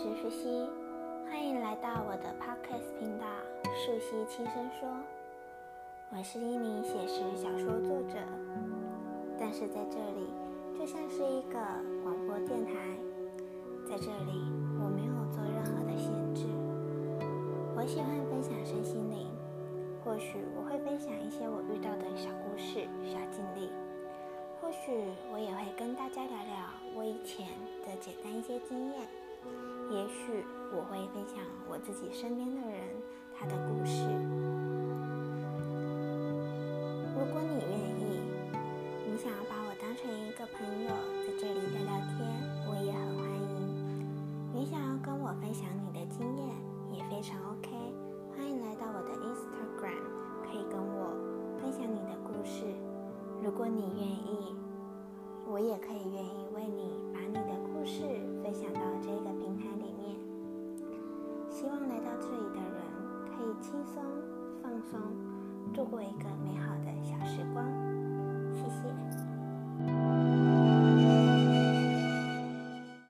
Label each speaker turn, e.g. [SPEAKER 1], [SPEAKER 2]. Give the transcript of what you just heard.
[SPEAKER 1] 是树西，欢迎来到我的 podcast 频道。树西轻声说：“我是一名写实小说作者，但是在这里就像是一个广播电台，在这里我没有做任何的限制。我喜欢分享身心灵，或许我会分享一些我遇到的小故事、小经历，或许我也会跟大家聊聊我以前的简单一些经验。”也许我会分享我自己身边的人他的故事。如果你愿意，你想要把我当成一个朋友，在这里聊聊天，我也很欢迎。你想要跟我分享你的经验，也非常 OK。欢迎来到我的 Instagram，可以跟我分享你的故事。如果你愿意，我也可以愿意为你把你的故事希望来到这里的人可以轻松放松，度过一个美好的小时光。